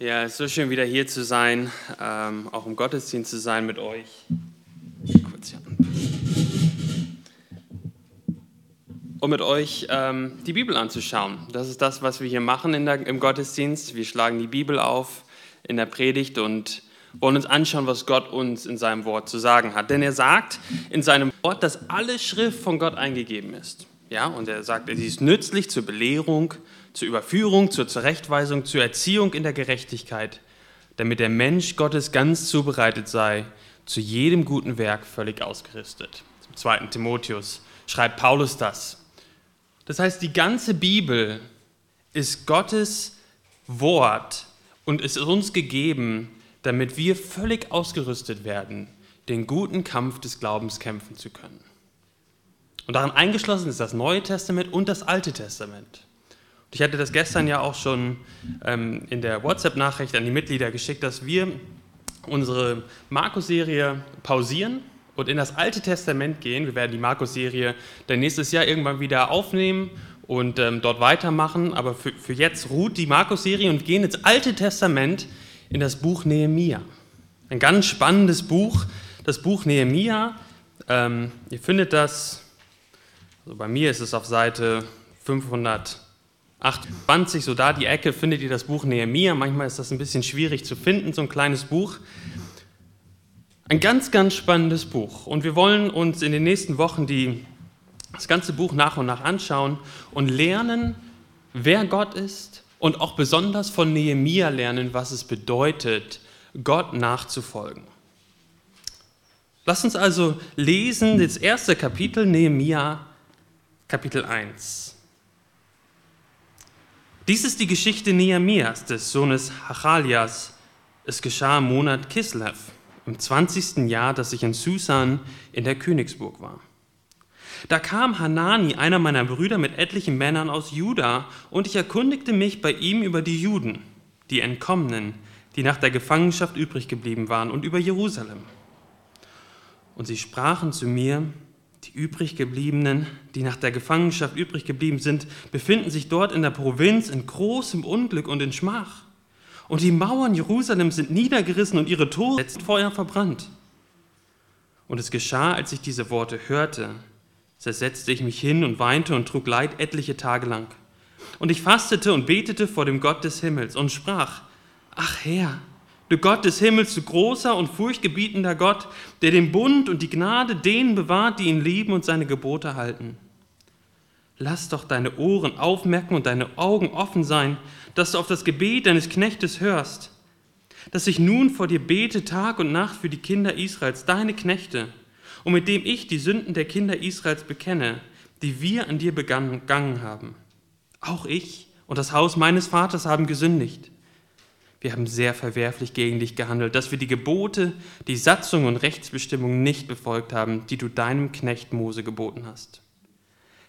Ja, es ist so schön wieder hier zu sein, ähm, auch im Gottesdienst zu sein mit euch. Kurz hier. Um mit euch ähm, die Bibel anzuschauen. Das ist das, was wir hier machen der, im Gottesdienst. Wir schlagen die Bibel auf in der Predigt und wollen uns anschauen, was Gott uns in seinem Wort zu sagen hat. Denn er sagt in seinem Wort, dass alle Schrift von Gott eingegeben ist. Ja, und er sagt, sie ist nützlich zur Belehrung, zur Überführung, zur Zurechtweisung, zur Erziehung in der Gerechtigkeit, damit der Mensch Gottes ganz zubereitet sei, zu jedem guten Werk völlig ausgerüstet. Zum zweiten Timotheus schreibt Paulus das. Das heißt, die ganze Bibel ist Gottes Wort und ist uns gegeben, damit wir völlig ausgerüstet werden, den guten Kampf des Glaubens kämpfen zu können. Und daran eingeschlossen ist das Neue Testament und das Alte Testament. Ich hatte das gestern ja auch schon ähm, in der WhatsApp-Nachricht an die Mitglieder geschickt, dass wir unsere Markus-Serie pausieren und in das Alte Testament gehen. Wir werden die Markus-Serie dann nächstes Jahr irgendwann wieder aufnehmen und ähm, dort weitermachen. Aber für, für jetzt ruht die Markus-Serie und gehen ins Alte Testament in das Buch Nehemia. Ein ganz spannendes Buch, das Buch Nehemia. Ähm, ihr findet das also bei mir ist es auf Seite 528, so da die Ecke findet ihr das Buch Nehemiah. Manchmal ist das ein bisschen schwierig zu finden, so ein kleines Buch. Ein ganz, ganz spannendes Buch. Und wir wollen uns in den nächsten Wochen die, das ganze Buch nach und nach anschauen und lernen, wer Gott ist und auch besonders von Nehemia lernen, was es bedeutet, Gott nachzufolgen. Lass uns also lesen, das erste Kapitel Nehemia Kapitel 1. Dies ist die Geschichte Nehemias, des Sohnes Hachalias. Es geschah im Monat Kislev, im 20. Jahr, dass ich in Susan in der Königsburg war. Da kam Hanani, einer meiner Brüder, mit etlichen Männern aus Juda, und ich erkundigte mich bei ihm über die Juden, die Entkommenen, die nach der Gefangenschaft übrig geblieben waren, und über Jerusalem. Und sie sprachen zu mir, die übriggebliebenen, die nach der Gefangenschaft übrig geblieben sind, befinden sich dort in der Provinz in großem Unglück und in Schmach. Und die Mauern Jerusalems sind niedergerissen und ihre Tore jetzt Feuer verbrannt. Und es geschah, als ich diese Worte hörte, zersetzte ich mich hin und weinte und trug Leid etliche Tage lang. Und ich fastete und betete vor dem Gott des Himmels und sprach, ach Herr, Du Gott des Himmels, du großer und furchtgebietender Gott, der den Bund und die Gnade denen bewahrt, die ihn lieben und seine Gebote halten. Lass doch deine Ohren aufmerken und deine Augen offen sein, dass du auf das Gebet deines Knechtes hörst, dass ich nun vor dir bete Tag und Nacht für die Kinder Israels, deine Knechte, und mit dem ich die Sünden der Kinder Israels bekenne, die wir an dir begangen haben. Auch ich und das Haus meines Vaters haben gesündigt wir haben sehr verwerflich gegen dich gehandelt, dass wir die Gebote, die Satzungen und Rechtsbestimmungen nicht befolgt haben, die du deinem Knecht Mose geboten hast.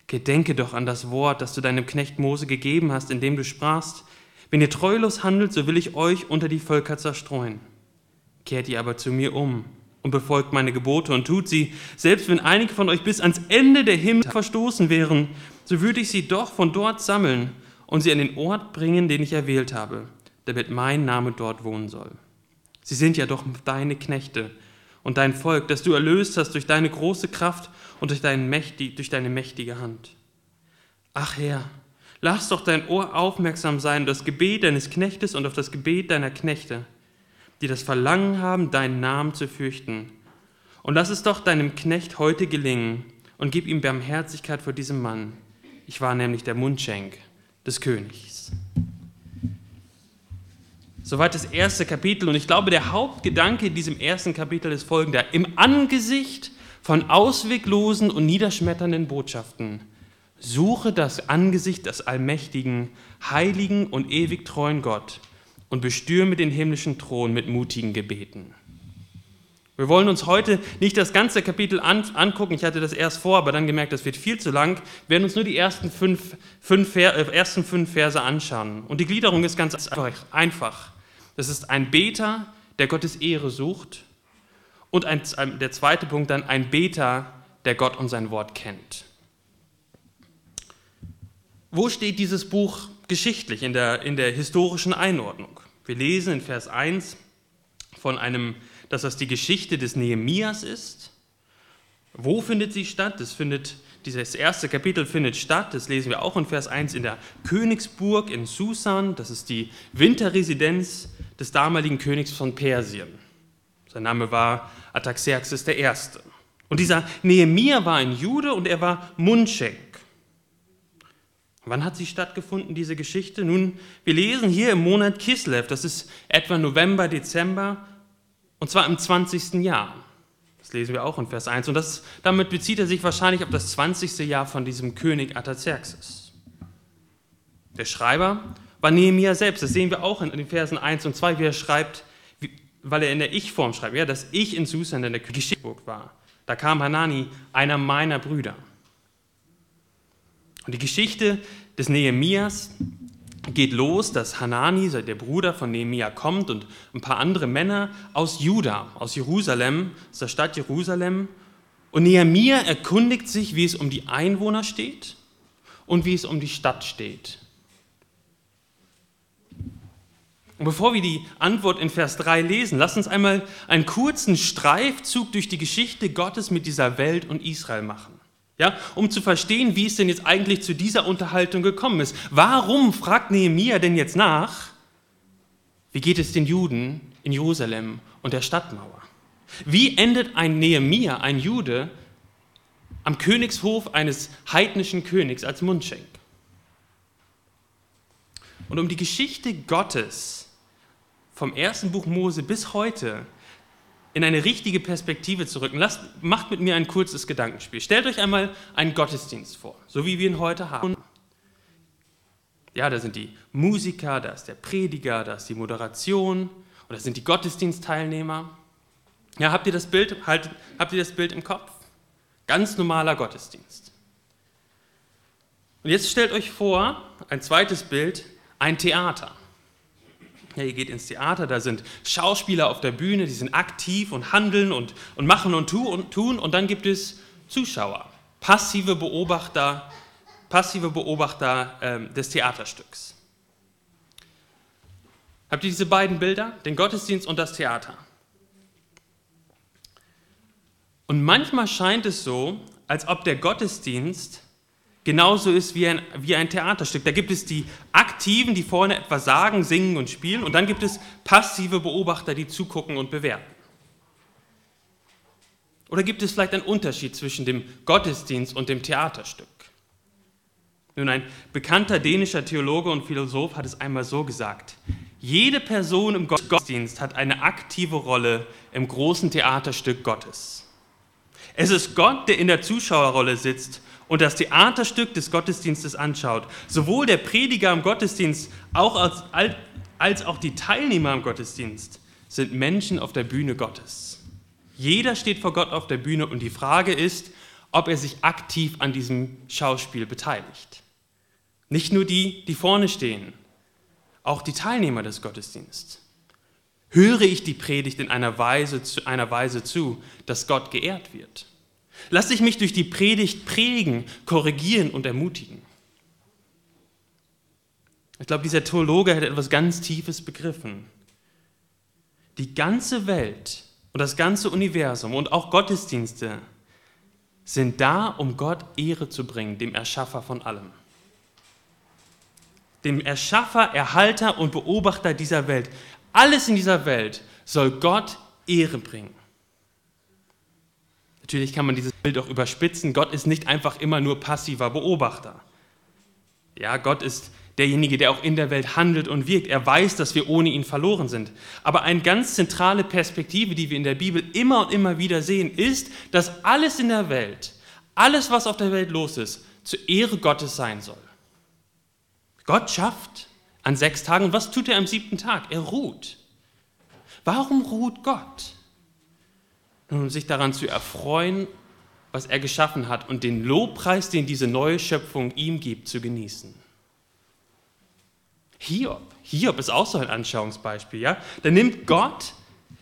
Gedenke doch an das Wort, das du deinem Knecht Mose gegeben hast, indem du sprachst, wenn ihr treulos handelt, so will ich euch unter die Völker zerstreuen. Kehrt ihr aber zu mir um und befolgt meine Gebote und tut sie, selbst wenn einige von euch bis ans Ende der Himmel verstoßen wären, so würde ich sie doch von dort sammeln und sie an den Ort bringen, den ich erwählt habe damit mein Name dort wohnen soll. Sie sind ja doch deine Knechte und dein Volk, das du erlöst hast durch deine große Kraft und durch, mächtig, durch deine mächtige Hand. Ach Herr, lass doch dein Ohr aufmerksam sein auf das Gebet deines Knechtes und auf das Gebet deiner Knechte, die das Verlangen haben, deinen Namen zu fürchten. Und lass es doch deinem Knecht heute gelingen und gib ihm Barmherzigkeit vor diesem Mann. Ich war nämlich der Mundschenk des Königs. Soweit das erste Kapitel. Und ich glaube, der Hauptgedanke in diesem ersten Kapitel ist folgender. Im Angesicht von ausweglosen und niederschmetternden Botschaften suche das Angesicht des allmächtigen, heiligen und ewig treuen Gott und bestürme den himmlischen Thron mit mutigen Gebeten. Wir wollen uns heute nicht das ganze Kapitel an, angucken. Ich hatte das erst vor, aber dann gemerkt, das wird viel zu lang. Wir werden uns nur die ersten fünf, fünf, äh, ersten fünf Verse anschauen. Und die Gliederung ist ganz einfach. Das ist ein Beter, der Gottes Ehre sucht. Und ein, der zweite Punkt dann ein Beter, der Gott und sein Wort kennt. Wo steht dieses Buch geschichtlich in der, in der historischen Einordnung? Wir lesen in Vers 1 von einem, dass das die Geschichte des Nehemias ist. Wo findet sie statt? Das findet dieses erste Kapitel findet statt, das lesen wir auch in Vers 1, in der Königsburg in Susan. Das ist die Winterresidenz des damaligen Königs von Persien. Sein Name war Artaxerxes I. Und dieser Nehemia war ein Jude und er war Mundschenk. Wann hat sie stattgefunden, diese Geschichte? Nun, wir lesen hier im Monat Kislev, das ist etwa November, Dezember, und zwar im 20. Jahr. Das lesen wir auch in Vers 1. Und das, damit bezieht er sich wahrscheinlich auf das 20. Jahr von diesem König Artaxerxes. Der Schreiber war Nehemiah selbst. Das sehen wir auch in den Versen 1 und 2, wie er schreibt, weil er in der Ich-Form schreibt, ja, dass ich in Susan in der Geschichte war. Da kam Hanani, einer meiner Brüder. Und die Geschichte des Nehemias geht los, dass Hanani, der Bruder von Nehemia, kommt und ein paar andere Männer aus Juda, aus Jerusalem, aus der Stadt Jerusalem. Und Nehemia erkundigt sich, wie es um die Einwohner steht und wie es um die Stadt steht. Und bevor wir die Antwort in Vers 3 lesen, lasst uns einmal einen kurzen Streifzug durch die Geschichte Gottes mit dieser Welt und Israel machen ja, um zu verstehen, wie es denn jetzt eigentlich zu dieser Unterhaltung gekommen ist. Warum fragt Nehemia denn jetzt nach, wie geht es den Juden in Jerusalem und der Stadtmauer? Wie endet ein Nehemia, ein Jude, am Königshof eines heidnischen Königs als Mundschenk? Und um die Geschichte Gottes vom ersten Buch Mose bis heute in eine richtige Perspektive zu rücken, lasst, macht mit mir ein kurzes Gedankenspiel. Stellt euch einmal einen Gottesdienst vor, so wie wir ihn heute haben. Ja, da sind die Musiker, da ist der Prediger, da ist die Moderation und da sind die Gottesdienstteilnehmer. Ja, habt ihr das Bild, halt, habt ihr das Bild im Kopf? Ganz normaler Gottesdienst. Und jetzt stellt euch vor, ein zweites Bild, ein Theater. Ja, ihr geht ins Theater, da sind Schauspieler auf der Bühne, die sind aktiv und handeln und, und machen und, tu und tun. Und dann gibt es Zuschauer, passive Beobachter, passive Beobachter ähm, des Theaterstücks. Habt ihr diese beiden Bilder, den Gottesdienst und das Theater? Und manchmal scheint es so, als ob der Gottesdienst genauso ist wie ein, wie ein Theaterstück. Da gibt es die Aktiven, die vorne etwas sagen, singen und spielen, und dann gibt es passive Beobachter, die zugucken und bewerten. Oder gibt es vielleicht einen Unterschied zwischen dem Gottesdienst und dem Theaterstück? Nun, ein bekannter dänischer Theologe und Philosoph hat es einmal so gesagt. Jede Person im Gottesdienst hat eine aktive Rolle im großen Theaterstück Gottes. Es ist Gott, der in der Zuschauerrolle sitzt und das Theaterstück des Gottesdienstes anschaut, sowohl der Prediger im Gottesdienst auch als, als auch die Teilnehmer im Gottesdienst sind Menschen auf der Bühne Gottes. Jeder steht vor Gott auf der Bühne und die Frage ist, ob er sich aktiv an diesem Schauspiel beteiligt. Nicht nur die, die vorne stehen, auch die Teilnehmer des Gottesdienstes. Höre ich die Predigt in einer Weise, einer Weise zu, dass Gott geehrt wird? Lass ich mich durch die Predigt prägen, korrigieren und ermutigen. Ich glaube, dieser Theologe hat etwas ganz Tiefes begriffen. Die ganze Welt und das ganze Universum und auch Gottesdienste sind da, um Gott Ehre zu bringen, dem Erschaffer von allem. Dem Erschaffer, Erhalter und Beobachter dieser Welt. Alles in dieser Welt soll Gott Ehre bringen. Natürlich kann man dieses Bild auch überspitzen. Gott ist nicht einfach immer nur passiver Beobachter. Ja, Gott ist derjenige, der auch in der Welt handelt und wirkt. Er weiß, dass wir ohne ihn verloren sind. Aber eine ganz zentrale Perspektive, die wir in der Bibel immer und immer wieder sehen, ist, dass alles in der Welt, alles, was auf der Welt los ist, zur Ehre Gottes sein soll. Gott schafft an sechs Tagen und was tut er am siebten Tag? Er ruht. Warum ruht Gott? Sich daran zu erfreuen, was er geschaffen hat und den Lobpreis, den diese neue Schöpfung ihm gibt, zu genießen. Hiob, Hiob ist auch so ein Anschauungsbeispiel, ja? Da nimmt Gott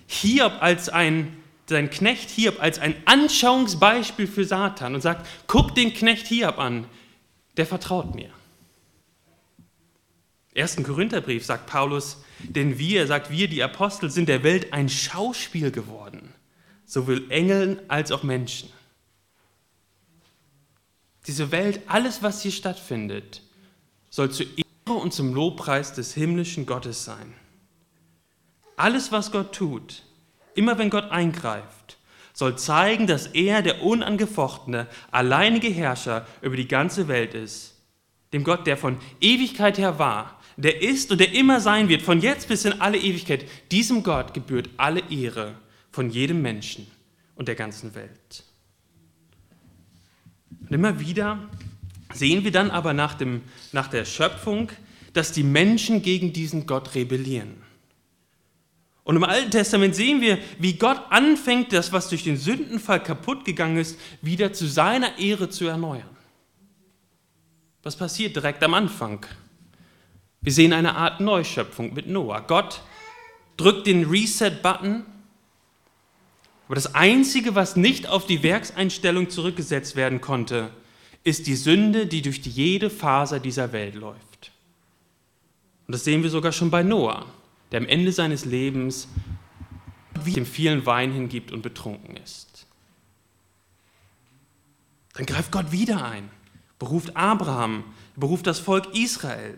Hiob als ein, sein Knecht Hiob als ein Anschauungsbeispiel für Satan und sagt, guck den Knecht Hiob an, der vertraut mir. ersten Korintherbrief sagt Paulus, denn wir, sagt wir, die Apostel, sind der Welt ein Schauspiel geworden, sowohl Engeln als auch Menschen. Diese Welt, alles, was hier stattfindet, soll zur Ehre und zum Lobpreis des himmlischen Gottes sein. Alles, was Gott tut, immer wenn Gott eingreift, soll zeigen, dass er der unangefochtene, alleinige Herrscher über die ganze Welt ist. Dem Gott, der von Ewigkeit her war, der ist und der immer sein wird, von jetzt bis in alle Ewigkeit. Diesem Gott gebührt alle Ehre von jedem Menschen und der ganzen Welt. Und immer wieder sehen wir dann aber nach, dem, nach der Schöpfung, dass die Menschen gegen diesen Gott rebellieren. Und im Alten Testament sehen wir, wie Gott anfängt, das, was durch den Sündenfall kaputt gegangen ist, wieder zu seiner Ehre zu erneuern. Was passiert direkt am Anfang? Wir sehen eine Art Neuschöpfung mit Noah. Gott drückt den Reset-Button aber das Einzige, was nicht auf die Werkseinstellung zurückgesetzt werden konnte, ist die Sünde, die durch jede Faser dieser Welt läuft. Und das sehen wir sogar schon bei Noah, der am Ende seines Lebens dem vielen Wein hingibt und betrunken ist. Dann greift Gott wieder ein, beruft Abraham, beruft das Volk Israel.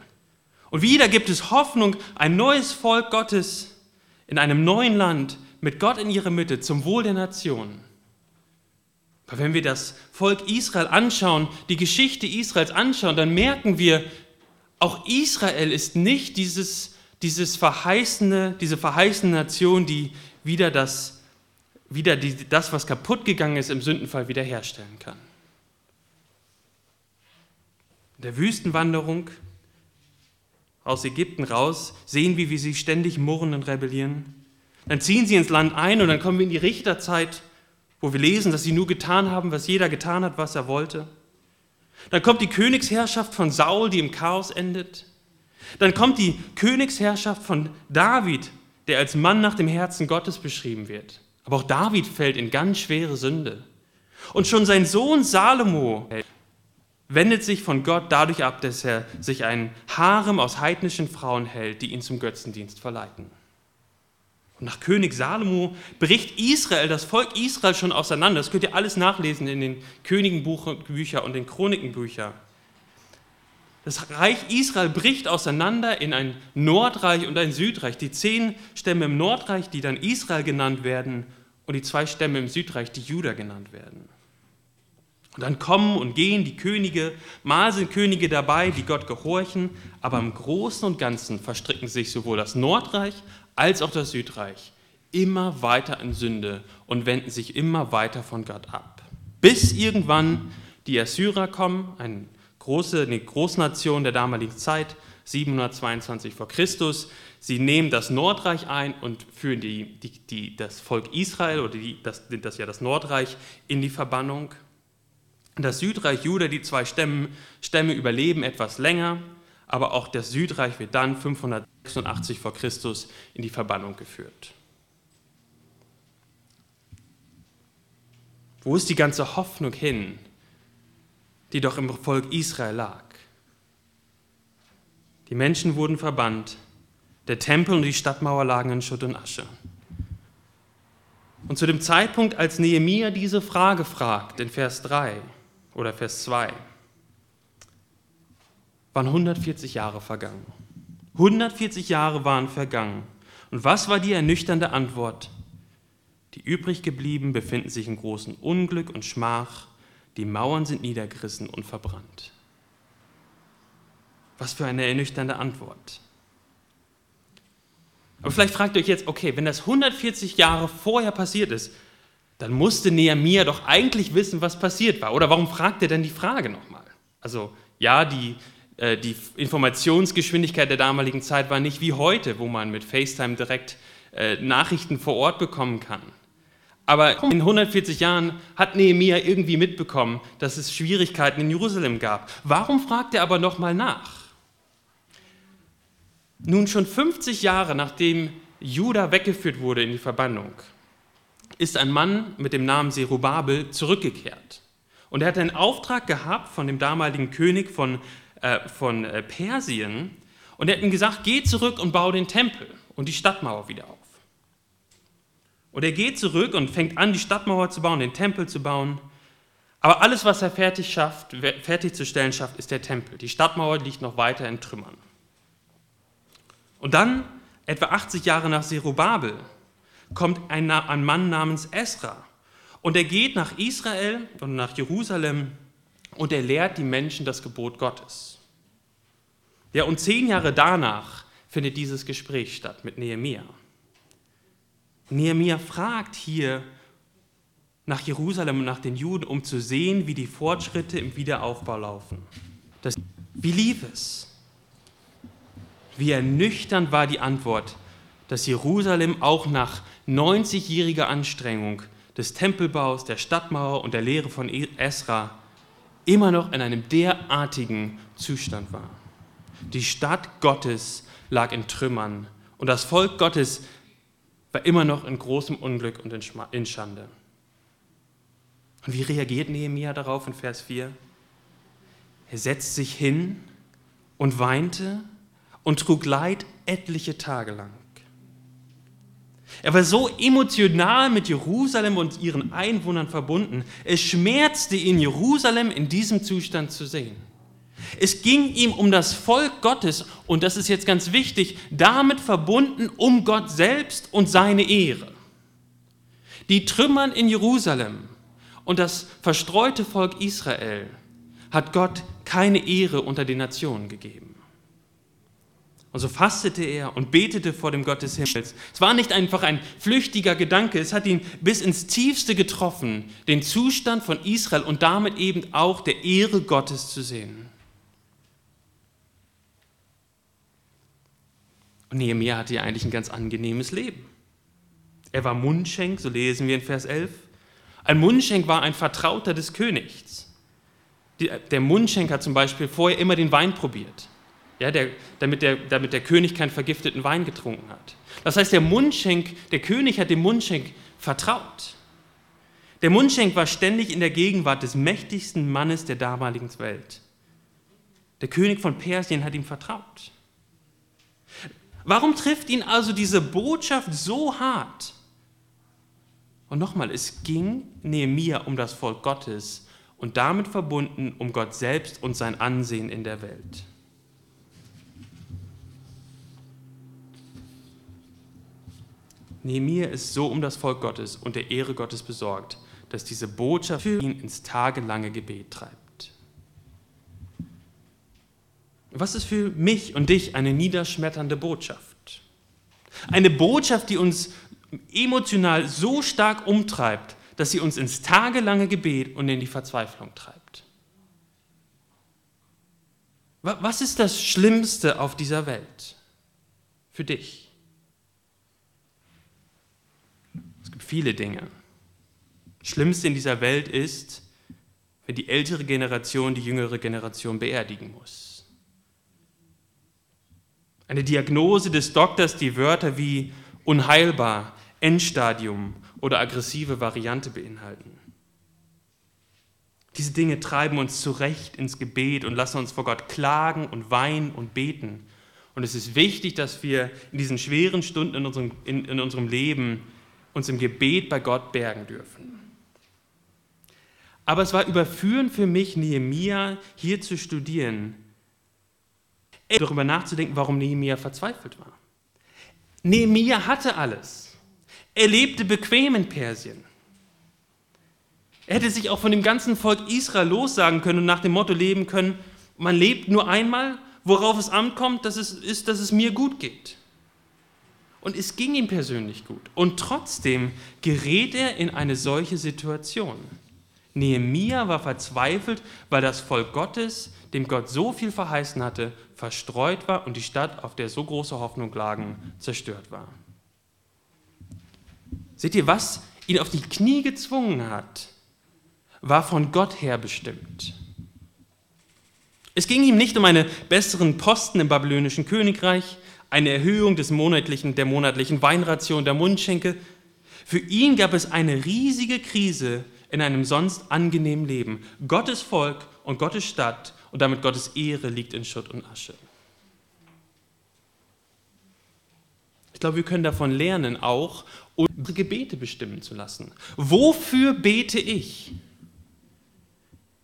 Und wieder gibt es Hoffnung, ein neues Volk Gottes in einem neuen Land, mit Gott in ihrer Mitte zum Wohl der Nation. Aber wenn wir das Volk Israel anschauen, die Geschichte Israels anschauen, dann merken wir, auch Israel ist nicht dieses, dieses verheißene, diese verheißene Nation, die wieder das, wieder die, das, was kaputt gegangen ist, im Sündenfall wiederherstellen kann. In der Wüstenwanderung aus Ägypten raus sehen wir, wie sie ständig murren und rebellieren. Dann ziehen sie ins Land ein und dann kommen wir in die Richterzeit, wo wir lesen, dass sie nur getan haben, was jeder getan hat, was er wollte. Dann kommt die Königsherrschaft von Saul, die im Chaos endet. Dann kommt die Königsherrschaft von David, der als Mann nach dem Herzen Gottes beschrieben wird. Aber auch David fällt in ganz schwere Sünde. Und schon sein Sohn Salomo wendet sich von Gott dadurch ab, dass er sich ein Harem aus heidnischen Frauen hält, die ihn zum Götzendienst verleiten. Und nach König Salomo bricht Israel, das Volk Israel schon auseinander. Das könnt ihr alles nachlesen in den Königenbüchern und den Chronikenbüchern. Das Reich Israel bricht auseinander in ein Nordreich und ein Südreich. Die zehn Stämme im Nordreich, die dann Israel genannt werden, und die zwei Stämme im Südreich, die Juda genannt werden. Und dann kommen und gehen die Könige, mal sind Könige dabei, die Gott gehorchen, aber im Großen und Ganzen verstricken sich sowohl das Nordreich als auch das Südreich immer weiter in Sünde und wenden sich immer weiter von Gott ab. Bis irgendwann die Assyrer kommen, eine große eine Großnation der damaligen Zeit, 722 vor Christus. Sie nehmen das Nordreich ein und führen die, die, die, das Volk Israel oder die, das, das, ja das Nordreich in die Verbannung. Das Südreich Juda, die zwei Stämme, Stämme überleben etwas länger, aber auch das Südreich wird dann 586 vor Christus in die Verbannung geführt. Wo ist die ganze Hoffnung hin, die doch im Volk Israel lag? Die Menschen wurden verbannt, der Tempel und die Stadtmauer lagen in Schutt und Asche. Und zu dem Zeitpunkt, als Nehemia diese Frage fragt, in Vers 3 oder Vers 2, waren 140 Jahre vergangen. 140 Jahre waren vergangen. Und was war die ernüchternde Antwort? Die übrig geblieben befinden sich in großem Unglück und Schmach, die Mauern sind niedergerissen und verbrannt. Was für eine ernüchternde Antwort. Aber vielleicht fragt ihr euch jetzt, okay, wenn das 140 Jahre vorher passiert ist, dann musste Nehemiah doch eigentlich wissen, was passiert war. Oder warum fragt er denn die Frage nochmal? Also ja, die äh, die Informationsgeschwindigkeit der damaligen Zeit war nicht wie heute, wo man mit FaceTime direkt äh, Nachrichten vor Ort bekommen kann. Aber in 140 Jahren hat Nehemiah irgendwie mitbekommen, dass es Schwierigkeiten in Jerusalem gab. Warum fragt er aber nochmal nach? Nun schon 50 Jahre nachdem Juda weggeführt wurde in die Verbannung, ist ein Mann mit dem Namen Serubabel zurückgekehrt. Und er hat einen Auftrag gehabt von dem damaligen König von äh, von äh, Persien, Und er hat ihm gesagt, geh zurück und bau den Tempel und die Stadtmauer wieder auf. Und er geht zurück und fängt an, die Stadtmauer zu bauen, den Tempel zu bauen. Aber alles, was er fertig schafft, fertigzustellen schafft, ist der Tempel. Die Stadtmauer liegt noch weiter in Trümmern. Und dann, etwa 80 Jahre nach Zerubabel, kommt ein, ein Mann namens Esra. Und er geht nach Israel und nach Jerusalem und er lehrt die Menschen das Gebot Gottes. Ja, und zehn Jahre danach findet dieses Gespräch statt mit Nehemia. Nehemia fragt hier nach Jerusalem und nach den Juden, um zu sehen, wie die Fortschritte im Wiederaufbau laufen. Das, wie lief es? Wie ernüchternd war die Antwort, dass Jerusalem auch nach 90-jähriger Anstrengung des Tempelbaus, der Stadtmauer und der Lehre von Esra immer noch in einem derartigen Zustand war. Die Stadt Gottes lag in Trümmern und das Volk Gottes war immer noch in großem Unglück und in Schande. Und wie reagiert Nehemiah darauf in Vers 4? Er setzt sich hin und weinte und trug Leid etliche Tage lang. Er war so emotional mit Jerusalem und ihren Einwohnern verbunden. Es schmerzte ihn, Jerusalem in diesem Zustand zu sehen. Es ging ihm um das Volk Gottes und das ist jetzt ganz wichtig, damit verbunden um Gott selbst und seine Ehre. Die Trümmern in Jerusalem und das verstreute Volk Israel hat Gott keine Ehre unter den Nationen gegeben. Und so fastete er und betete vor dem Gott des Himmels. Es war nicht einfach ein flüchtiger Gedanke, es hat ihn bis ins Tiefste getroffen, den Zustand von Israel und damit eben auch der Ehre Gottes zu sehen. Und Nehemiah hatte ja eigentlich ein ganz angenehmes Leben. Er war Mundschenk, so lesen wir in Vers 11. Ein Mundschenk war ein Vertrauter des Königs. Der Mundschenk hat zum Beispiel vorher immer den Wein probiert, ja, der, damit, der, damit der König keinen vergifteten Wein getrunken hat. Das heißt, der Mundschenk, der König hat dem Mundschenk vertraut. Der Mundschenk war ständig in der Gegenwart des mächtigsten Mannes der damaligen Welt. Der König von Persien hat ihm vertraut. Warum trifft ihn also diese Botschaft so hart? Und nochmal, es ging Nehemia um das Volk Gottes und damit verbunden um Gott selbst und sein Ansehen in der Welt. Nehemia ist so um das Volk Gottes und der Ehre Gottes besorgt, dass diese Botschaft ihn ins tagelange Gebet treibt. Was ist für mich und dich eine niederschmetternde Botschaft? Eine Botschaft, die uns emotional so stark umtreibt, dass sie uns ins tagelange Gebet und in die Verzweiflung treibt. Was ist das Schlimmste auf dieser Welt für dich? Es gibt viele Dinge. Schlimmste in dieser Welt ist, wenn die ältere Generation die jüngere Generation beerdigen muss. Eine Diagnose des Doktors, die Wörter wie unheilbar, Endstadium oder aggressive Variante beinhalten. Diese Dinge treiben uns zurecht ins Gebet und lassen uns vor Gott klagen und weinen und beten. Und es ist wichtig, dass wir in diesen schweren Stunden in unserem, in, in unserem Leben uns im Gebet bei Gott bergen dürfen. Aber es war überführend für mich, Nehemia hier zu studieren, darüber nachzudenken, warum Nehemia verzweifelt war. Nehemia hatte alles. Er lebte bequem in Persien. Er hätte sich auch von dem ganzen Volk Israel lossagen können und nach dem Motto leben können, man lebt nur einmal, worauf es ankommt, dass es ist, dass es mir gut geht. Und es ging ihm persönlich gut. Und trotzdem gerät er in eine solche Situation. Nehemia war verzweifelt, weil das Volk Gottes, dem Gott so viel verheißen hatte, verstreut war und die Stadt, auf der so große Hoffnung lagen, zerstört war. Seht ihr, was ihn auf die Knie gezwungen hat, war von Gott her bestimmt. Es ging ihm nicht um einen besseren Posten im babylonischen Königreich, eine Erhöhung des monatlichen, der monatlichen Weinration der Mundschenke. Für ihn gab es eine riesige Krise in einem sonst angenehmen Leben. Gottes Volk und Gottes Stadt und damit Gottes Ehre liegt in Schutt und Asche. Ich glaube, wir können davon lernen, auch unsere Gebete bestimmen zu lassen. Wofür bete ich?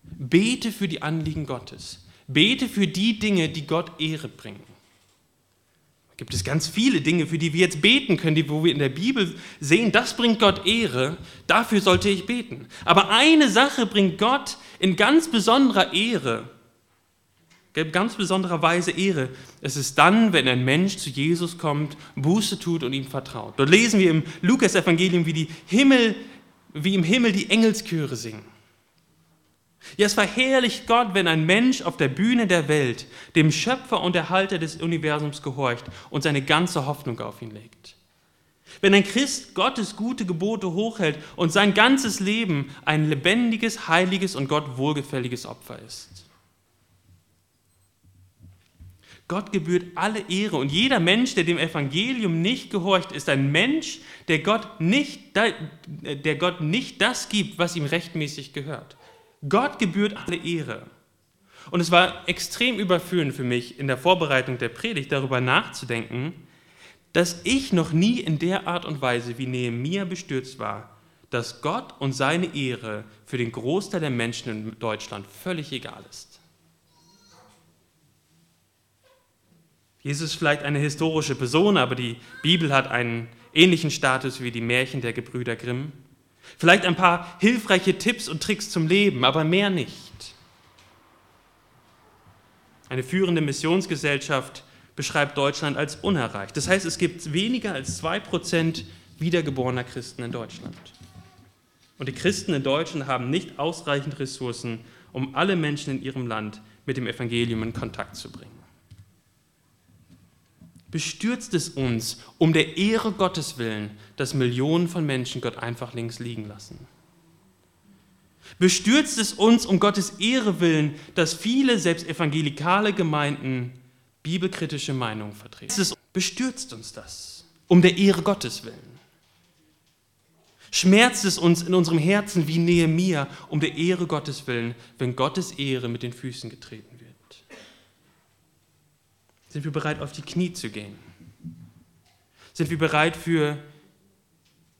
Bete für die Anliegen Gottes. Bete für die Dinge, die Gott Ehre bringen. Gibt es ganz viele Dinge, für die wir jetzt beten können, die, wo wir in der Bibel sehen, das bringt Gott Ehre, dafür sollte ich beten. Aber eine Sache bringt Gott in ganz besonderer Ehre, ganz besonderer Weise Ehre. Es ist dann, wenn ein Mensch zu Jesus kommt, Buße tut und ihm vertraut. Dort lesen wir im Lukas-Evangelium, wie, wie im Himmel die Engelschöre singen. Ja, es verherrlicht Gott, wenn ein Mensch auf der Bühne der Welt dem Schöpfer und Erhalter des Universums gehorcht und seine ganze Hoffnung auf ihn legt. Wenn ein Christ Gottes gute Gebote hochhält und sein ganzes Leben ein lebendiges, heiliges und Gott wohlgefälliges Opfer ist. Gott gebührt alle Ehre und jeder Mensch, der dem Evangelium nicht gehorcht, ist ein Mensch, der Gott nicht, der Gott nicht das gibt, was ihm rechtmäßig gehört. Gott gebührt alle Ehre. Und es war extrem überführend für mich in der Vorbereitung der Predigt darüber nachzudenken, dass ich noch nie in der Art und Weise wie Nehemia bestürzt war, dass Gott und seine Ehre für den Großteil der Menschen in Deutschland völlig egal ist. Jesus ist vielleicht eine historische Person, aber die Bibel hat einen ähnlichen Status wie die Märchen der Gebrüder Grimm. Vielleicht ein paar hilfreiche Tipps und Tricks zum Leben, aber mehr nicht. Eine führende Missionsgesellschaft beschreibt Deutschland als unerreicht. Das heißt, es gibt weniger als 2% wiedergeborener Christen in Deutschland. Und die Christen in Deutschland haben nicht ausreichend Ressourcen, um alle Menschen in ihrem Land mit dem Evangelium in Kontakt zu bringen bestürzt es uns um der Ehre Gottes willen, dass Millionen von Menschen Gott einfach links liegen lassen. Bestürzt es uns um Gottes Ehre willen, dass viele, selbst evangelikale Gemeinden, bibelkritische Meinungen vertreten. Bestürzt uns das um der Ehre Gottes willen. Schmerzt es uns in unserem Herzen wie Nehemia um der Ehre Gottes willen, wenn Gottes Ehre mit den Füßen getreten wird sind wir bereit, auf die Knie zu gehen? Sind wir bereit, für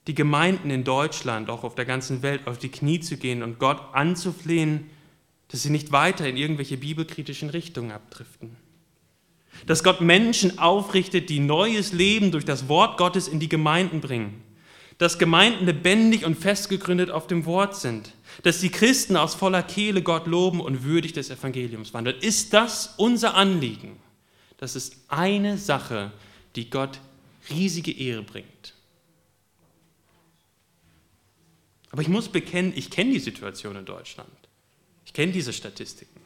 die Gemeinden in Deutschland, auch auf der ganzen Welt, auf die Knie zu gehen und Gott anzuflehen, dass sie nicht weiter in irgendwelche bibelkritischen Richtungen abdriften? Dass Gott Menschen aufrichtet, die neues Leben durch das Wort Gottes in die Gemeinden bringen. Dass Gemeinden lebendig und festgegründet auf dem Wort sind. Dass die Christen aus voller Kehle Gott loben und würdig des Evangeliums wandeln. Ist das unser Anliegen? Das ist eine Sache, die Gott riesige Ehre bringt. Aber ich muss bekennen, ich kenne die Situation in Deutschland. Ich kenne diese Statistiken.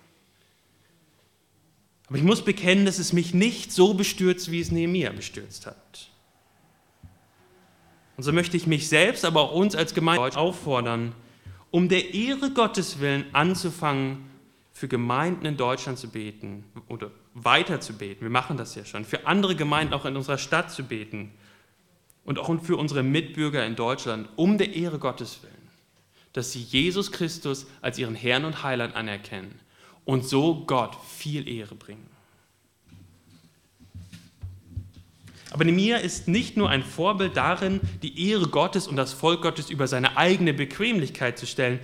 Aber ich muss bekennen, dass es mich nicht so bestürzt, wie es Nehemiah bestürzt hat. Und so möchte ich mich selbst, aber auch uns als Gemeinde auffordern, um der Ehre Gottes willen anzufangen, für Gemeinden in Deutschland zu beten oder weiter zu beten. Wir machen das ja schon. Für andere Gemeinden auch in unserer Stadt zu beten und auch für unsere Mitbürger in Deutschland um der Ehre Gottes willen, dass sie Jesus Christus als ihren Herrn und Heiland anerkennen und so Gott viel Ehre bringen. Aber Nehemiah ist nicht nur ein Vorbild darin, die Ehre Gottes und das Volk Gottes über seine eigene Bequemlichkeit zu stellen.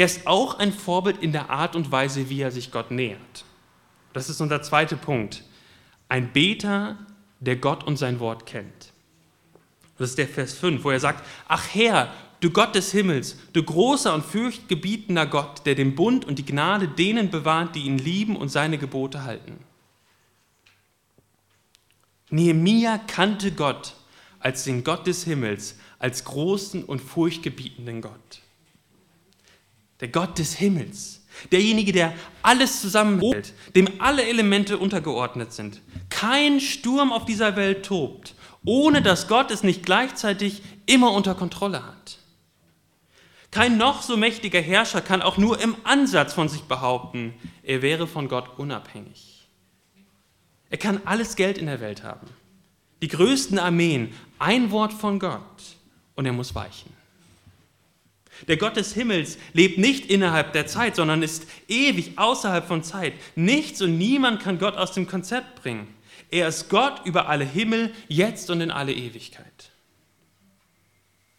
Er ist auch ein Vorbild in der Art und Weise, wie er sich Gott nähert. Das ist unser zweiter Punkt. Ein Beter, der Gott und sein Wort kennt. Das ist der Vers 5, wo er sagt, ach Herr, du Gott des Himmels, du großer und fürchtgebietender Gott, der den Bund und die Gnade denen bewahrt, die ihn lieben und seine Gebote halten. Nehemia kannte Gott als den Gott des Himmels, als großen und furchtgebietenden Gott der Gott des Himmels, derjenige, der alles zusammenhält, dem alle Elemente untergeordnet sind. Kein Sturm auf dieser Welt tobt, ohne dass Gott es nicht gleichzeitig immer unter Kontrolle hat. Kein noch so mächtiger Herrscher kann auch nur im Ansatz von sich behaupten, er wäre von Gott unabhängig. Er kann alles Geld in der Welt haben, die größten Armeen, ein Wort von Gott und er muss weichen. Der Gott des Himmels lebt nicht innerhalb der Zeit, sondern ist ewig außerhalb von Zeit. Nichts und niemand kann Gott aus dem Konzept bringen. Er ist Gott über alle Himmel, jetzt und in alle Ewigkeit.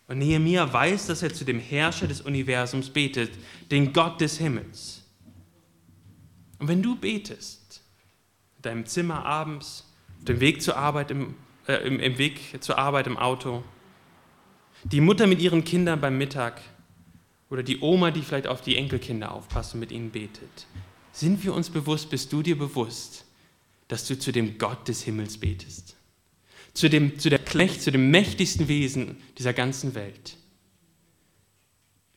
Und Nehemiah weiß, dass er zu dem Herrscher des Universums betet, den Gott des Himmels. Und wenn du betest, in deinem Zimmer abends, auf dem Weg zur Arbeit im, äh, im, im Weg zur Arbeit im Auto, die Mutter mit ihren Kindern beim Mittag oder die Oma, die vielleicht auf die Enkelkinder aufpasst und mit ihnen betet, sind wir uns bewusst, bist du dir bewusst, dass du zu dem Gott des Himmels betest? Zu dem, zu der Knecht, zu dem mächtigsten Wesen dieser ganzen Welt.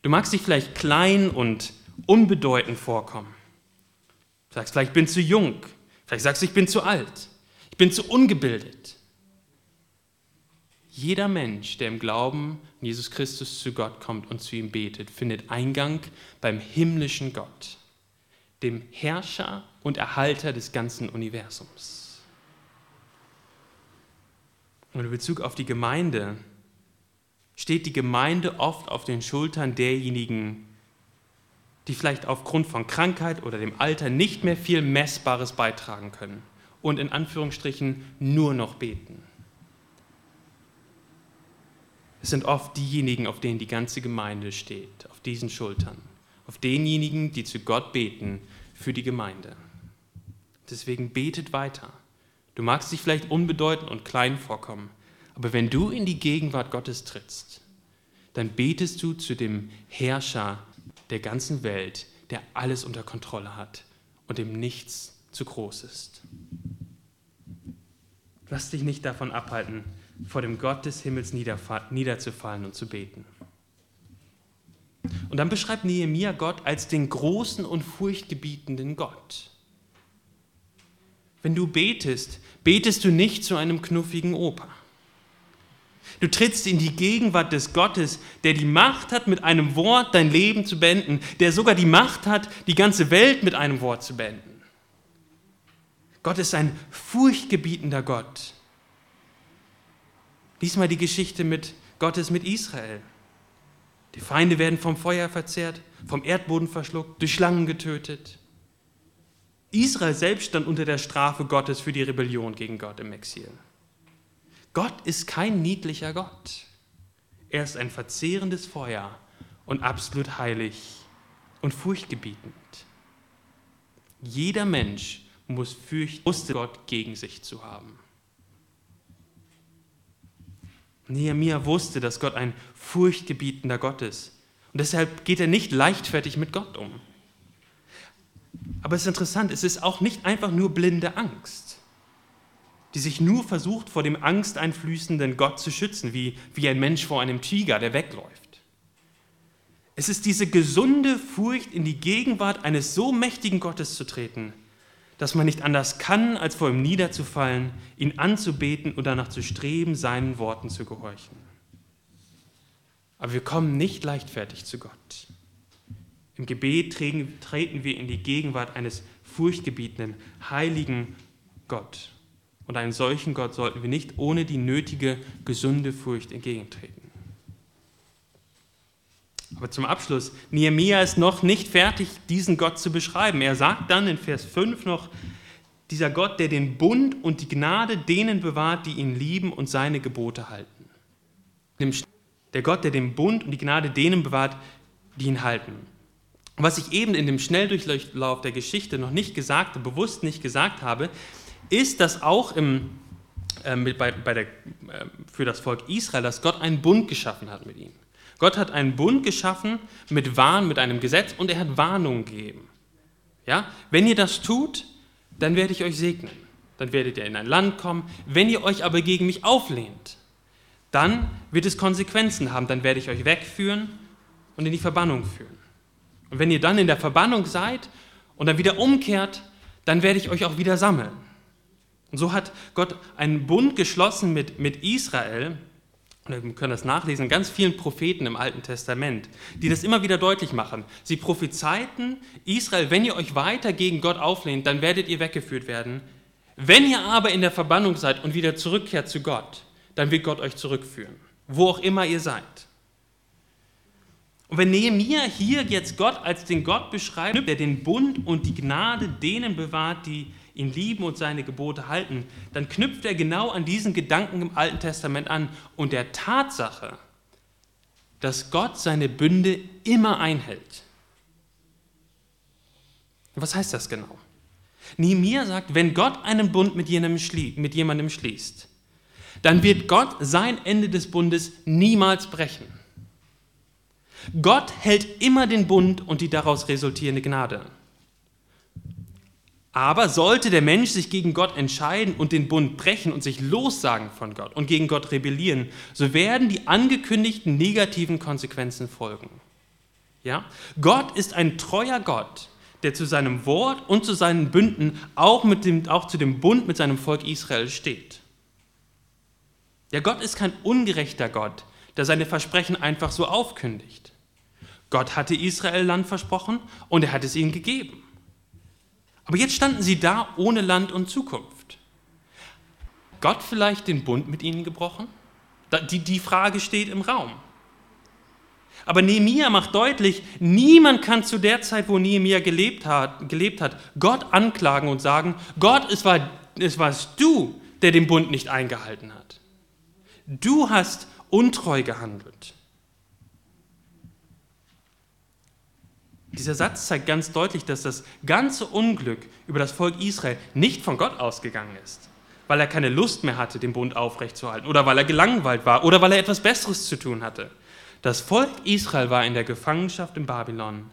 Du magst dich vielleicht klein und unbedeutend vorkommen. Du sagst vielleicht, ich bin zu jung. Vielleicht sagst du, ich bin zu alt. Ich bin zu ungebildet. Jeder Mensch, der im Glauben an Jesus Christus zu Gott kommt und zu ihm betet, findet Eingang beim himmlischen Gott dem Herrscher und Erhalter des ganzen Universums. Und in Bezug auf die Gemeinde steht die Gemeinde oft auf den Schultern derjenigen, die vielleicht aufgrund von Krankheit oder dem Alter nicht mehr viel Messbares beitragen können und in Anführungsstrichen nur noch beten. Es sind oft diejenigen, auf denen die ganze Gemeinde steht, auf diesen Schultern auf denjenigen, die zu Gott beten für die Gemeinde. Deswegen betet weiter. Du magst dich vielleicht unbedeutend und klein vorkommen, aber wenn du in die Gegenwart Gottes trittst, dann betest du zu dem Herrscher der ganzen Welt, der alles unter Kontrolle hat und dem nichts zu groß ist. Lass dich nicht davon abhalten, vor dem Gott des Himmels niederzufallen und zu beten. Und dann beschreibt Nehemia Gott als den großen und furchtgebietenden Gott. Wenn du betest, betest du nicht zu einem knuffigen Opa. Du trittst in die Gegenwart des Gottes, der die Macht hat, mit einem Wort dein Leben zu beenden, der sogar die Macht hat, die ganze Welt mit einem Wort zu beenden. Gott ist ein furchtgebietender Gott. Lies mal die Geschichte mit Gottes mit Israel. Die Feinde werden vom Feuer verzehrt, vom Erdboden verschluckt, durch Schlangen getötet. Israel selbst stand unter der Strafe Gottes für die Rebellion gegen Gott im Exil. Gott ist kein niedlicher Gott. Er ist ein verzehrendes Feuer und absolut heilig und furchtgebietend. Jeder Mensch muss fürchten, Gott gegen sich zu haben. Nehemiah wusste, dass Gott ein furchtgebietender Gott ist. Und deshalb geht er nicht leichtfertig mit Gott um. Aber es ist interessant, es ist auch nicht einfach nur blinde Angst, die sich nur versucht, vor dem angsteinflößenden Gott zu schützen, wie, wie ein Mensch vor einem Tiger, der wegläuft. Es ist diese gesunde Furcht, in die Gegenwart eines so mächtigen Gottes zu treten, dass man nicht anders kann, als vor ihm niederzufallen, ihn anzubeten und danach zu streben, seinen Worten zu gehorchen. Aber wir kommen nicht leichtfertig zu Gott. Im Gebet treten wir in die Gegenwart eines furchtgebietenden, heiligen Gott. Und einem solchen Gott sollten wir nicht ohne die nötige, gesunde Furcht entgegentreten. Aber zum Abschluss, Nehemiah ist noch nicht fertig, diesen Gott zu beschreiben. Er sagt dann in Vers 5 noch, dieser Gott, der den Bund und die Gnade denen bewahrt, die ihn lieben und seine Gebote halten. Der Gott, der den Bund und die Gnade denen bewahrt, die ihn halten. Was ich eben in dem Schnelldurchlauf der Geschichte noch nicht gesagt, bewusst nicht gesagt habe, ist, dass auch im, äh, bei, bei der, äh, für das Volk Israel, dass Gott einen Bund geschaffen hat mit ihnen. Gott hat einen Bund geschaffen mit Warn, mit einem Gesetz und er hat Warnungen gegeben. Ja? Wenn ihr das tut, dann werde ich euch segnen. Dann werdet ihr in ein Land kommen. Wenn ihr euch aber gegen mich auflehnt, dann wird es Konsequenzen haben. Dann werde ich euch wegführen und in die Verbannung führen. Und wenn ihr dann in der Verbannung seid und dann wieder umkehrt, dann werde ich euch auch wieder sammeln. Und so hat Gott einen Bund geschlossen mit, mit Israel, wir können das nachlesen, ganz vielen Propheten im Alten Testament, die das immer wieder deutlich machen. Sie prophezeiten, Israel, wenn ihr euch weiter gegen Gott auflehnt, dann werdet ihr weggeführt werden. Wenn ihr aber in der Verbannung seid und wieder zurückkehrt zu Gott, dann wird Gott euch zurückführen, wo auch immer ihr seid. Und wenn Nehemiah hier jetzt Gott als den Gott beschreibt, der den Bund und die Gnade denen bewahrt, die ihn lieben und seine Gebote halten, dann knüpft er genau an diesen Gedanken im Alten Testament an und der Tatsache, dass Gott seine Bünde immer einhält. Was heißt das genau? Nehemiah sagt, wenn Gott einen Bund mit jemandem, schließt, dann wird Gott sein Ende des Bundes niemals brechen. Gott hält immer den Bund und die daraus resultierende Gnade. Aber sollte der Mensch sich gegen Gott entscheiden und den Bund brechen und sich lossagen von Gott und gegen Gott rebellieren, so werden die angekündigten negativen Konsequenzen folgen. Ja? Gott ist ein treuer Gott, der zu seinem Wort und zu seinen Bünden auch, mit dem, auch zu dem Bund mit seinem Volk Israel steht. Ja, Gott ist kein ungerechter Gott, der seine Versprechen einfach so aufkündigt. Gott hatte Israel Land versprochen und er hat es ihnen gegeben. Aber jetzt standen sie da ohne Land und Zukunft. Gott vielleicht den Bund mit ihnen gebrochen? Die, die Frage steht im Raum. Aber Nehemia macht deutlich, niemand kann zu der Zeit, wo Nehemia gelebt hat, gelebt hat, Gott anklagen und sagen, Gott, es, war, es warst du, der den Bund nicht eingehalten hat. Du hast untreu gehandelt. Dieser Satz zeigt ganz deutlich, dass das ganze Unglück über das Volk Israel nicht von Gott ausgegangen ist, weil er keine Lust mehr hatte, den Bund aufrechtzuerhalten oder weil er gelangweilt war oder weil er etwas Besseres zu tun hatte. Das Volk Israel war in der Gefangenschaft in Babylon,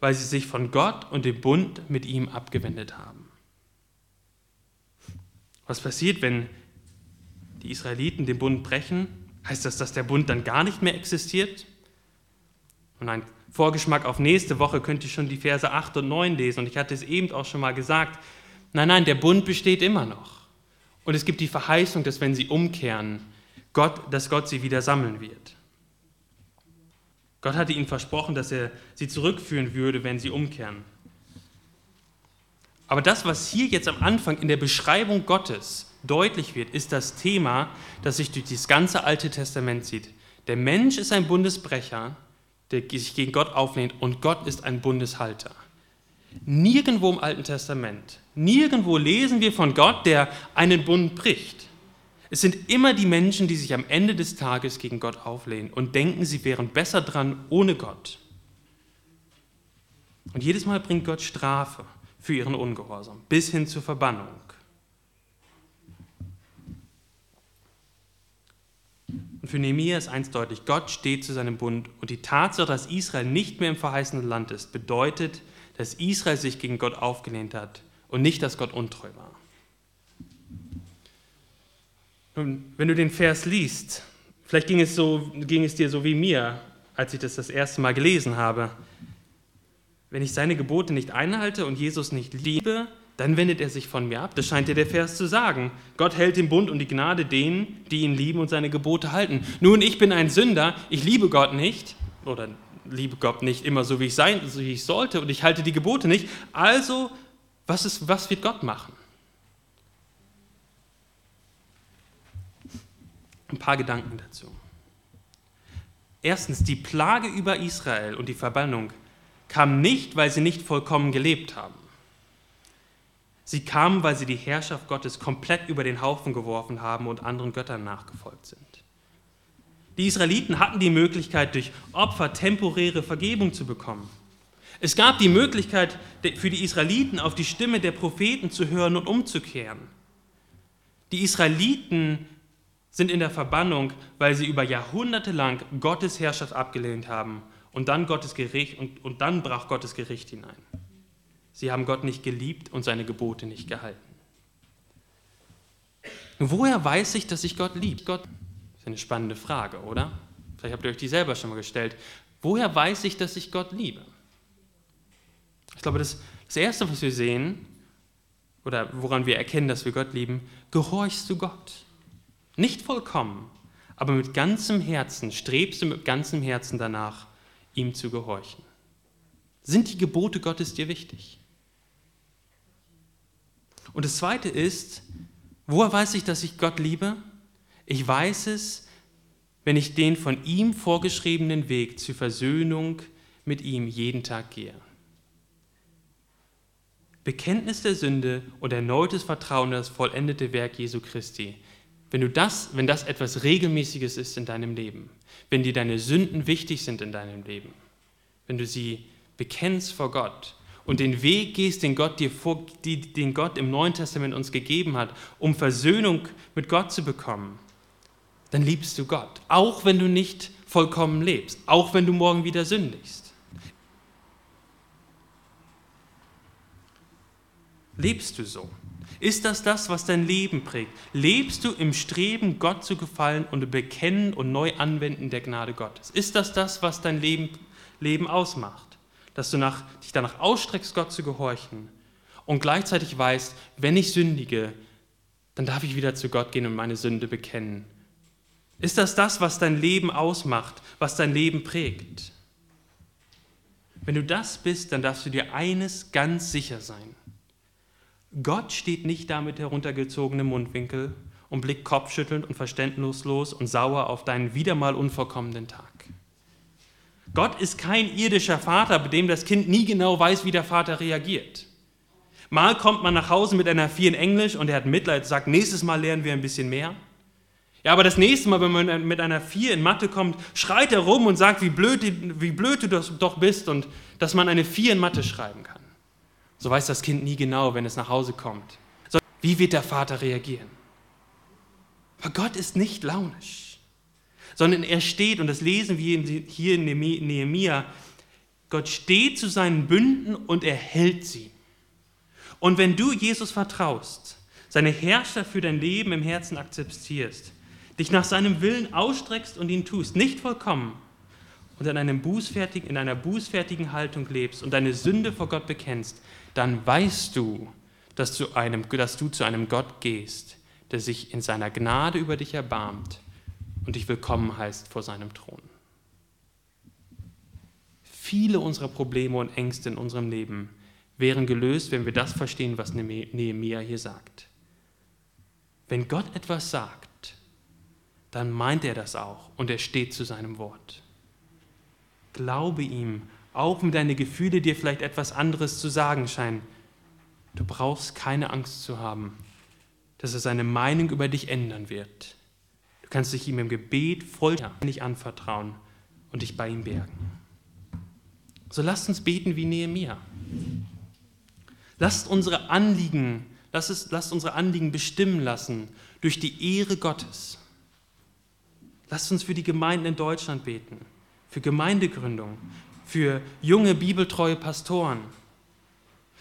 weil sie sich von Gott und dem Bund mit ihm abgewendet haben. Was passiert, wenn die Israeliten den Bund brechen? Heißt das, dass der Bund dann gar nicht mehr existiert? Und ein Vorgeschmack auf nächste Woche könnt ihr schon die Verse 8 und 9 lesen. Und ich hatte es eben auch schon mal gesagt. Nein, nein, der Bund besteht immer noch. Und es gibt die Verheißung, dass wenn sie umkehren, Gott, dass Gott sie wieder sammeln wird. Gott hatte ihnen versprochen, dass er sie zurückführen würde, wenn sie umkehren. Aber das, was hier jetzt am Anfang in der Beschreibung Gottes deutlich wird, ist das Thema, das sich durch das ganze Alte Testament zieht. Der Mensch ist ein Bundesbrecher, der sich gegen Gott auflehnt, und Gott ist ein Bundeshalter. Nirgendwo im Alten Testament, nirgendwo lesen wir von Gott, der einen Bund bricht. Es sind immer die Menschen, die sich am Ende des Tages gegen Gott auflehnen und denken, sie wären besser dran ohne Gott. Und jedes Mal bringt Gott Strafe für ihren Ungehorsam, bis hin zur Verbannung. Und für Nehemiah ist eins deutlich, Gott steht zu seinem Bund und die Tatsache, dass Israel nicht mehr im verheißenen Land ist, bedeutet, dass Israel sich gegen Gott aufgelehnt hat und nicht, dass Gott untreu war. Nun, wenn du den Vers liest, vielleicht ging es, so, ging es dir so wie mir, als ich das das erste Mal gelesen habe. Wenn ich seine Gebote nicht einhalte und Jesus nicht liebe, dann wendet er sich von mir ab. Das scheint dir der Vers zu sagen. Gott hält den Bund und die Gnade denen, die ihn lieben und seine Gebote halten. Nun, ich bin ein Sünder, ich liebe Gott nicht, oder liebe Gott nicht immer so, wie ich sein, so wie ich sollte, und ich halte die Gebote nicht. Also, was, ist, was wird Gott machen? Ein paar Gedanken dazu. Erstens, die Plage über Israel und die Verbannung kam nicht, weil sie nicht vollkommen gelebt haben. Sie kamen, weil sie die Herrschaft Gottes komplett über den Haufen geworfen haben und anderen Göttern nachgefolgt sind. Die Israeliten hatten die Möglichkeit, durch Opfer temporäre Vergebung zu bekommen. Es gab die Möglichkeit für die Israeliten, auf die Stimme der Propheten zu hören und umzukehren. Die Israeliten sind in der Verbannung, weil sie über Jahrhunderte lang Gottes Herrschaft abgelehnt haben und dann, Gottes Gericht, und, und dann brach Gottes Gericht hinein. Sie haben Gott nicht geliebt und seine Gebote nicht gehalten. woher weiß ich, dass ich Gott liebt? Gott, ist eine spannende Frage, oder? Vielleicht habt ihr euch die selber schon mal gestellt. Woher weiß ich, dass ich Gott liebe? Ich glaube, das, das Erste, was wir sehen, oder woran wir erkennen, dass wir Gott lieben, gehorchst du Gott. Nicht vollkommen, aber mit ganzem Herzen, strebst du mit ganzem Herzen danach, ihm zu gehorchen. Sind die Gebote Gottes dir wichtig? Und das Zweite ist, woher weiß ich, dass ich Gott liebe? Ich weiß es, wenn ich den von ihm vorgeschriebenen Weg zur Versöhnung mit ihm jeden Tag gehe. Bekenntnis der Sünde und erneutes Vertrauen in das vollendete Werk Jesu Christi. Wenn du das, wenn das etwas regelmäßiges ist in deinem Leben, wenn dir deine Sünden wichtig sind in deinem Leben, wenn du sie bekennst vor Gott und den Weg gehst, den Gott dir vor, den Gott im Neuen Testament uns gegeben hat, um Versöhnung mit Gott zu bekommen, dann liebst du Gott, auch wenn du nicht vollkommen lebst, auch wenn du morgen wieder sündigst. Lebst du so? Ist das das, was dein Leben prägt? Lebst du im Streben, Gott zu gefallen und Bekennen und Neuanwenden der Gnade Gottes? Ist das das, was dein Leben, Leben ausmacht? Dass du nach, dich danach ausstreckst, Gott zu gehorchen und gleichzeitig weißt, wenn ich sündige, dann darf ich wieder zu Gott gehen und meine Sünde bekennen. Ist das das, was dein Leben ausmacht, was dein Leben prägt? Wenn du das bist, dann darfst du dir eines ganz sicher sein. Gott steht nicht da mit heruntergezogenem Mundwinkel und blickt kopfschüttelnd und verständnislos und sauer auf deinen wieder mal unvollkommenen Tag. Gott ist kein irdischer Vater, bei dem das Kind nie genau weiß, wie der Vater reagiert. Mal kommt man nach Hause mit einer Vier in Englisch und er hat Mitleid, sagt, nächstes Mal lernen wir ein bisschen mehr. Ja, aber das nächste Mal, wenn man mit einer Vier in Mathe kommt, schreit er rum und sagt, wie blöd, wie blöd du doch bist und dass man eine Vier in Mathe schreiben kann. So weiß das Kind nie genau, wenn es nach Hause kommt. So, wie wird der Vater reagieren? Aber Gott ist nicht launisch, sondern er steht, und das lesen wir hier in Nehemia, Gott steht zu seinen Bünden und er hält sie. Und wenn du Jesus vertraust, seine Herrscher für dein Leben im Herzen akzeptierst, dich nach seinem Willen ausstreckst und ihn tust, nicht vollkommen, und in, einem bußfertigen, in einer bußfertigen Haltung lebst und deine Sünde vor Gott bekennst, dann weißt du, dass du, einem, dass du zu einem Gott gehst, der sich in seiner Gnade über dich erbarmt und dich willkommen heißt vor seinem Thron. Viele unserer Probleme und Ängste in unserem Leben wären gelöst, wenn wir das verstehen, was Nehemiah hier sagt. Wenn Gott etwas sagt, dann meint er das auch und er steht zu seinem Wort. Glaube ihm, auch wenn deine Gefühle dir vielleicht etwas anderes zu sagen scheinen. Du brauchst keine Angst zu haben, dass er seine Meinung über dich ändern wird. Du kannst dich ihm im Gebet vollständig anvertrauen und dich bei ihm bergen. So lasst uns beten wie Nehemiah. Lasst unsere Anliegen, lasst, es, lasst unsere Anliegen bestimmen lassen durch die Ehre Gottes. Lasst uns für die Gemeinden in Deutschland beten für Gemeindegründung, für junge bibeltreue Pastoren.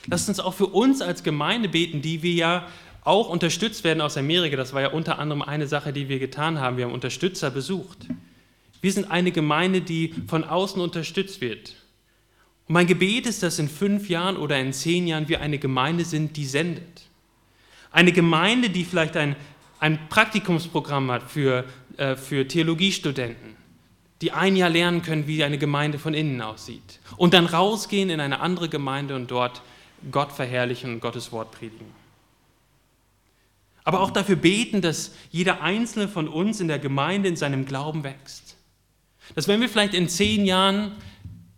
Lasst uns auch für uns als Gemeinde beten, die wir ja auch unterstützt werden aus Amerika. Das war ja unter anderem eine Sache, die wir getan haben. Wir haben Unterstützer besucht. Wir sind eine Gemeinde, die von außen unterstützt wird. Und mein Gebet ist, dass in fünf Jahren oder in zehn Jahren wir eine Gemeinde sind, die sendet. Eine Gemeinde, die vielleicht ein, ein Praktikumsprogramm hat für, äh, für Theologiestudenten die ein Jahr lernen können, wie eine Gemeinde von innen aussieht. Und dann rausgehen in eine andere Gemeinde und dort Gott verherrlichen und Gottes Wort predigen. Aber auch dafür beten, dass jeder einzelne von uns in der Gemeinde in seinem Glauben wächst. Dass wenn wir vielleicht in zehn Jahren,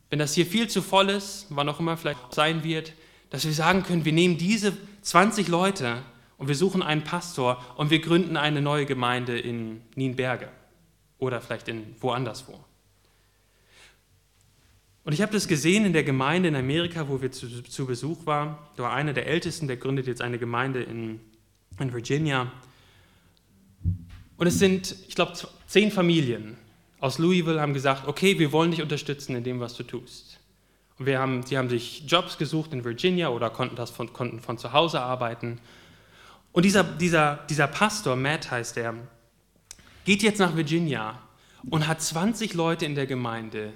wenn das hier viel zu voll ist, wann auch immer vielleicht sein wird, dass wir sagen können, wir nehmen diese 20 Leute und wir suchen einen Pastor und wir gründen eine neue Gemeinde in Nienberge oder vielleicht in woanders wo. Und ich habe das gesehen in der Gemeinde in Amerika, wo wir zu, zu Besuch waren. Da war einer der Ältesten, der gründet jetzt eine Gemeinde in, in Virginia. Und es sind, ich glaube, zehn Familien aus Louisville haben gesagt, okay, wir wollen dich unterstützen in dem, was du tust. Und wir haben, die haben sich Jobs gesucht in Virginia oder konnten, das von, konnten von zu Hause arbeiten. Und dieser, dieser, dieser Pastor, Matt heißt er, geht jetzt nach Virginia und hat 20 Leute in der Gemeinde,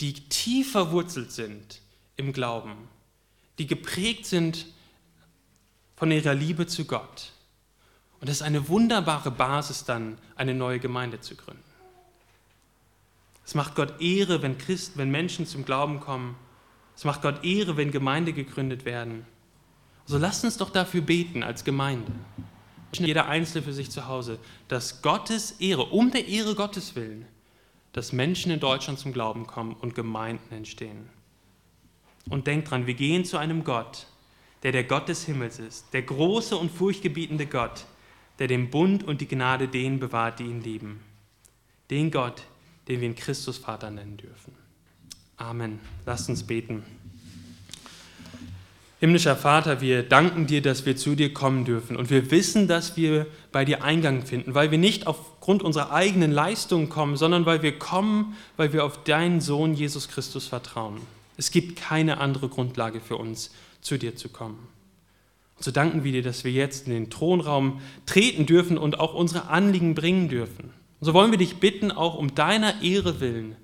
die tief verwurzelt sind im Glauben, die geprägt sind von ihrer Liebe zu Gott. Und das ist eine wunderbare Basis dann, eine neue Gemeinde zu gründen. Es macht Gott Ehre, wenn Christen, wenn Menschen zum Glauben kommen. Es macht Gott Ehre, wenn Gemeinde gegründet werden. So lasst uns doch dafür beten als Gemeinde jeder Einzelne für sich zu Hause, dass Gottes Ehre, um der Ehre Gottes willen, dass Menschen in Deutschland zum Glauben kommen und Gemeinden entstehen. Und denkt dran, wir gehen zu einem Gott, der der Gott des Himmels ist, der große und furchtgebietende Gott, der den Bund und die Gnade denen bewahrt, die ihn lieben. Den Gott, den wir in Christus Vater nennen dürfen. Amen. Lasst uns beten. Himmlischer Vater, wir danken dir, dass wir zu dir kommen dürfen und wir wissen, dass wir bei dir Eingang finden, weil wir nicht aufgrund unserer eigenen Leistungen kommen, sondern weil wir kommen, weil wir auf deinen Sohn Jesus Christus vertrauen. Es gibt keine andere Grundlage für uns, zu dir zu kommen. Und so danken wir dir, dass wir jetzt in den Thronraum treten dürfen und auch unsere Anliegen bringen dürfen. Und so wollen wir dich bitten, auch um deiner Ehre willen,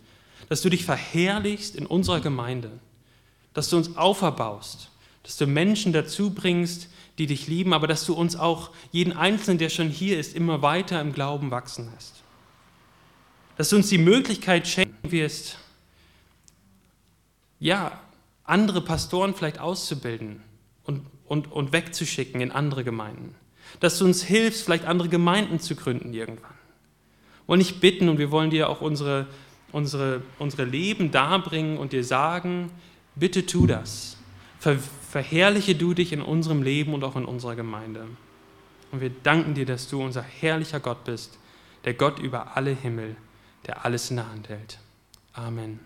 dass du dich verherrlichst in unserer Gemeinde, dass du uns auferbaust dass du Menschen dazu bringst, die dich lieben, aber dass du uns auch, jeden Einzelnen, der schon hier ist, immer weiter im Glauben wachsen lässt. Dass du uns die Möglichkeit schenken wirst, ja, andere Pastoren vielleicht auszubilden und, und, und wegzuschicken in andere Gemeinden. Dass du uns hilfst, vielleicht andere Gemeinden zu gründen irgendwann. Wir wollen dich bitten und wir wollen dir auch unsere, unsere, unsere Leben darbringen und dir sagen, bitte tu das verherrliche du dich in unserem Leben und auch in unserer Gemeinde. Und wir danken dir, dass du unser herrlicher Gott bist, der Gott über alle Himmel, der alles in der Hand hält. Amen.